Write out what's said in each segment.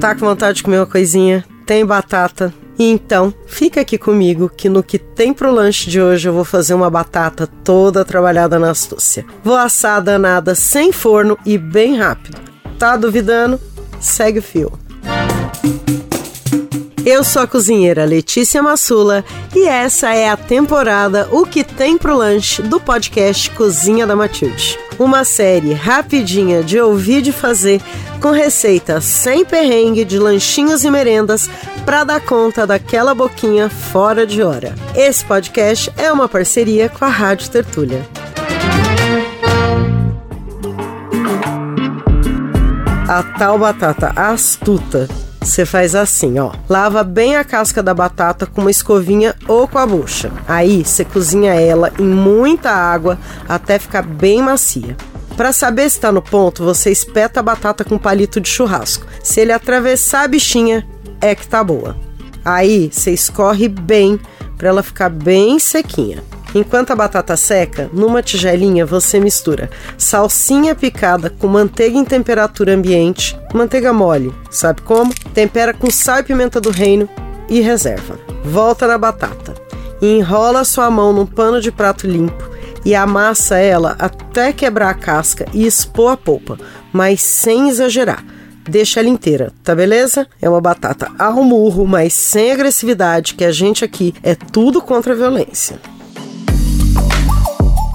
Tá com vontade de comer uma coisinha? Tem batata? Então, fica aqui comigo que no que tem pro lanche de hoje eu vou fazer uma batata toda trabalhada na astúcia. Vou assar danada sem forno e bem rápido. Tá duvidando? Segue o fio. Eu sou a cozinheira Letícia Massula e essa é a temporada O que tem pro lanche do podcast Cozinha da Matilde. Uma série rapidinha de ouvir e de fazer com receitas sem perrengue de lanchinhos e merendas para dar conta daquela boquinha fora de hora. Esse podcast é uma parceria com a Rádio Tertúlia. A tal batata astuta você faz assim, ó. Lava bem a casca da batata com uma escovinha ou com a bucha. Aí você cozinha ela em muita água até ficar bem macia. Para saber se está no ponto, você espeta a batata com um palito de churrasco. Se ele atravessar a bichinha, é que tá boa. Aí você escorre bem para ela ficar bem sequinha. Enquanto a batata seca, numa tigelinha você mistura salsinha picada com manteiga em temperatura ambiente, manteiga mole, sabe como? Tempera com sal e pimenta do reino e reserva. Volta na batata. Enrola sua mão num pano de prato limpo e amassa ela até quebrar a casca e expor a polpa, mas sem exagerar. Deixa ela inteira, tá beleza? É uma batata ao murro, mas sem agressividade, que a gente aqui é tudo contra a violência.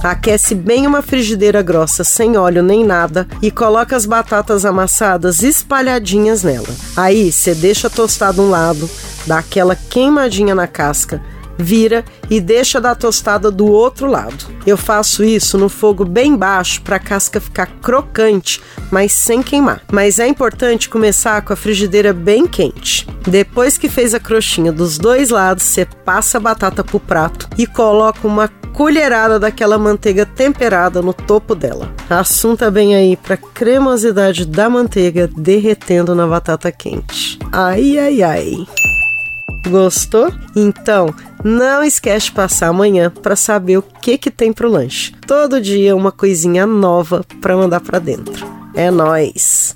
Aquece bem uma frigideira grossa sem óleo nem nada e coloca as batatas amassadas espalhadinhas nela. Aí você deixa tostar de um lado, dá aquela queimadinha na casca, vira e deixa da tostada do outro lado. Eu faço isso no fogo bem baixo para a casca ficar crocante, mas sem queimar. Mas é importante começar com a frigideira bem quente. Depois que fez a crostinha dos dois lados, você passa a batata pro prato e coloca uma colherada daquela manteiga temperada no topo dela. Assunta bem aí para cremosidade da manteiga derretendo na batata quente. Ai ai ai. Gostou? Então, não esquece de passar amanhã para saber o que que tem pro lanche. Todo dia uma coisinha nova para mandar para dentro. É nós.